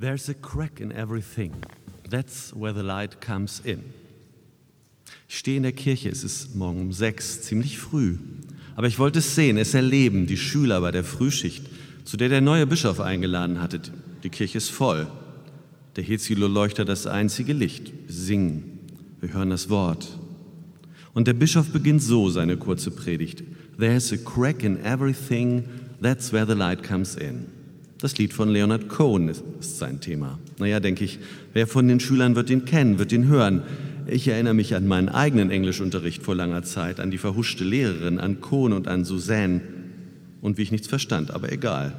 There's a crack in everything. That's where the light comes in. Ich stehe in der Kirche, es ist morgen um sechs, ziemlich früh. Aber ich wollte es sehen, es erleben, die Schüler bei der Frühschicht, zu der der neue Bischof eingeladen hatte. Die Kirche ist voll. Der Hezilo-Leuchter das einzige Licht. Wir singen, wir hören das Wort. Und der Bischof beginnt so seine kurze Predigt. There's a crack in everything, that's where the light comes in. Das Lied von Leonard Cohen ist, sein Thema. Naja, denke ich, wer von den Schülern wird ihn kennen, wird ihn hören. Ich erinnere mich an meinen eigenen Englischunterricht vor langer Zeit, an die verhuschte Lehrerin, an Cohn und an Suzanne und wie ich nichts verstand, aber egal.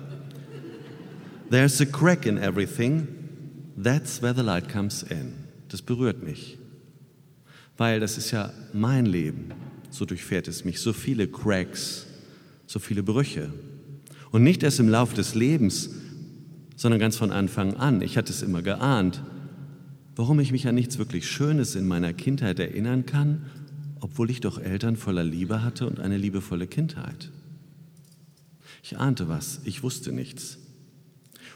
There's a crack in everything, that's where the light comes in. Das berührt mich, weil das ist ja mein Leben. So durchfährt es mich. So viele Cracks, so viele Brüche. Und nicht erst im Lauf des Lebens, sondern ganz von Anfang an. Ich hatte es immer geahnt. Warum ich mich an nichts wirklich Schönes in meiner Kindheit erinnern kann, obwohl ich doch Eltern voller Liebe hatte und eine liebevolle Kindheit. Ich ahnte was, ich wusste nichts.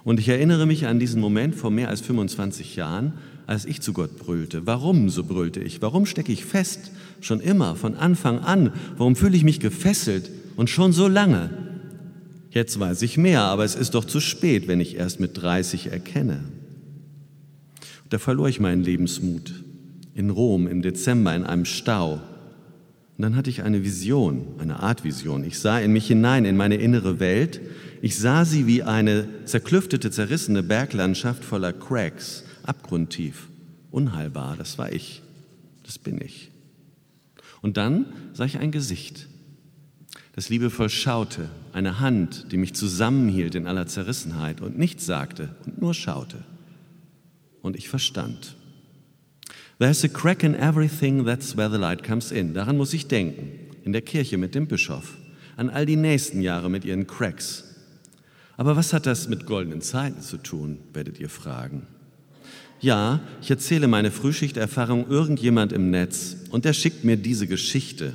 Und ich erinnere mich an diesen Moment vor mehr als 25 Jahren, als ich zu Gott brüllte. Warum, so brüllte ich, warum stecke ich fest, schon immer, von Anfang an? Warum fühle ich mich gefesselt und schon so lange? Jetzt weiß ich mehr, aber es ist doch zu spät, wenn ich erst mit 30 erkenne. Da verlor ich meinen Lebensmut in Rom im Dezember in einem Stau. Und dann hatte ich eine Vision, eine Art Vision. Ich sah in mich hinein, in meine innere Welt. Ich sah sie wie eine zerklüftete, zerrissene Berglandschaft voller Cracks, abgrundtief, unheilbar. Das war ich, das bin ich. Und dann sah ich ein Gesicht, das liebevoll schaute, eine Hand, die mich zusammenhielt in aller Zerrissenheit und nichts sagte und nur schaute. Und ich verstand. There's a crack in everything, that's where the light comes in. Daran muss ich denken, in der Kirche mit dem Bischof, an all die nächsten Jahre mit ihren Cracks. Aber was hat das mit goldenen Zeiten zu tun, werdet ihr fragen. Ja, ich erzähle meine Frühschichterfahrung irgendjemand im Netz und er schickt mir diese Geschichte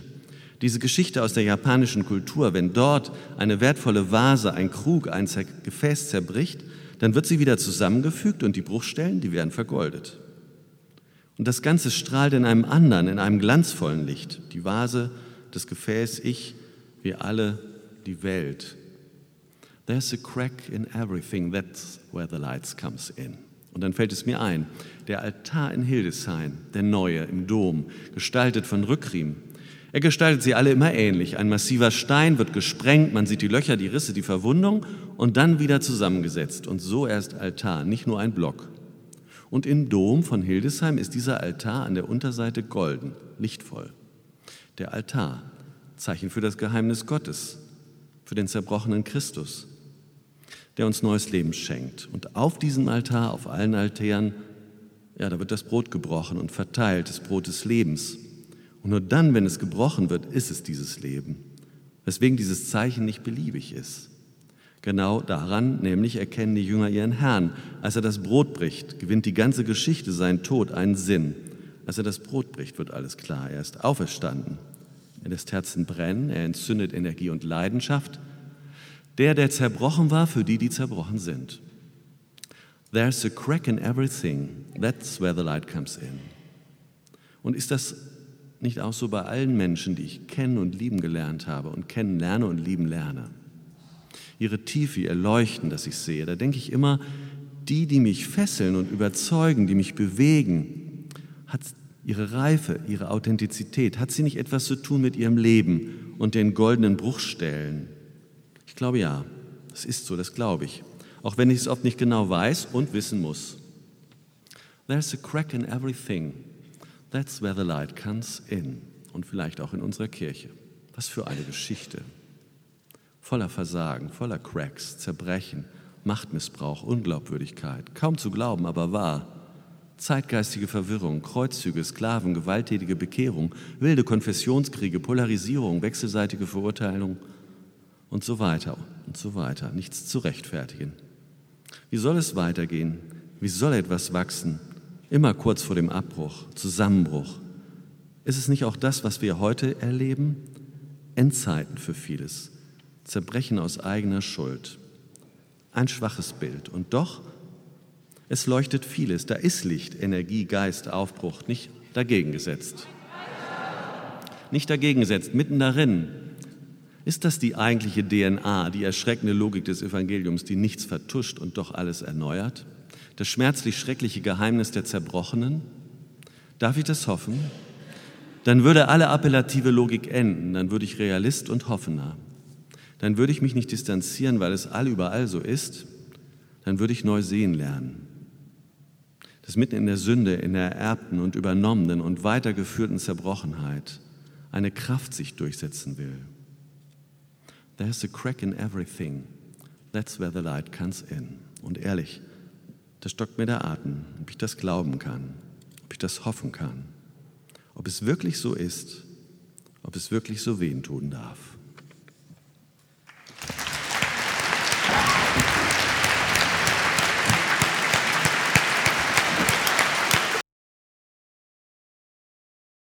diese Geschichte aus der japanischen Kultur, wenn dort eine wertvolle Vase, ein Krug, ein Gefäß zerbricht, dann wird sie wieder zusammengefügt und die Bruchstellen, die werden vergoldet. Und das Ganze strahlt in einem anderen, in einem glanzvollen Licht. Die Vase, das Gefäß, ich, wir alle, die Welt. There's a crack in everything, that's where the lights comes in. Und dann fällt es mir ein, der Altar in Hildesheim, der neue im Dom, gestaltet von Rückriem, er gestaltet sie alle immer ähnlich. Ein massiver Stein wird gesprengt, man sieht die Löcher, die Risse, die Verwundung und dann wieder zusammengesetzt. Und so erst Altar, nicht nur ein Block. Und im Dom von Hildesheim ist dieser Altar an der Unterseite golden, lichtvoll. Der Altar, Zeichen für das Geheimnis Gottes, für den zerbrochenen Christus, der uns neues Leben schenkt. Und auf diesem Altar, auf allen Altären, ja, da wird das Brot gebrochen und verteilt, das Brot des Lebens. Und nur dann, wenn es gebrochen wird, ist es dieses Leben. Weswegen dieses Zeichen nicht beliebig ist. Genau daran nämlich erkennen die Jünger ihren Herrn. Als er das Brot bricht, gewinnt die ganze Geschichte, sein Tod, einen Sinn. Als er das Brot bricht, wird alles klar. Er ist auferstanden. Er lässt Herzen brennen, er entzündet Energie und Leidenschaft. Der, der zerbrochen war, für die, die zerbrochen sind. There's a crack in everything. That's where the light comes in. Und ist das nicht auch so bei allen Menschen, die ich kennen und lieben gelernt habe und kennenlerne und lieben lerne? Ihre Tiefe, ihr Leuchten, das ich sehe, da denke ich immer, die, die mich fesseln und überzeugen, die mich bewegen, hat ihre Reife, ihre Authentizität, hat sie nicht etwas zu tun mit ihrem Leben und den goldenen Bruchstellen? Ich glaube ja, das ist so, das glaube ich, auch wenn ich es oft nicht genau weiß und wissen muss. There's a crack in everything, That's where the light comes in. Und vielleicht auch in unserer Kirche. Was für eine Geschichte. Voller Versagen, voller Cracks, Zerbrechen, Machtmissbrauch, Unglaubwürdigkeit. Kaum zu glauben, aber wahr. Zeitgeistige Verwirrung, Kreuzzüge, Sklaven, gewalttätige Bekehrung, wilde Konfessionskriege, Polarisierung, wechselseitige Verurteilung und so weiter und so weiter. Nichts zu rechtfertigen. Wie soll es weitergehen? Wie soll etwas wachsen? Immer kurz vor dem Abbruch, Zusammenbruch. Ist es nicht auch das, was wir heute erleben? Endzeiten für vieles, Zerbrechen aus eigener Schuld. Ein schwaches Bild. Und doch Es leuchtet vieles. Da ist Licht, Energie, Geist, Aufbruch. Nicht dagegen gesetzt. Nicht dagegen gesetzt, mitten darin. Ist das die eigentliche DNA, die erschreckende Logik des Evangeliums, die nichts vertuscht und doch alles erneuert? Das schmerzlich schreckliche Geheimnis der Zerbrochenen? Darf ich das hoffen? Dann würde alle appellative Logik enden, dann würde ich Realist und Hoffender. Dann würde ich mich nicht distanzieren, weil es allüberall so ist, dann würde ich neu sehen lernen dass mitten in der Sünde, in der ererbten und übernommenen und weitergeführten Zerbrochenheit eine Kraft sich durchsetzen will. There's a crack in everything. That's where the light comes in. Und ehrlich, da stockt mir der Atem, ob ich das glauben kann, ob ich das hoffen kann, ob es wirklich so ist, ob es wirklich so wehen tun darf.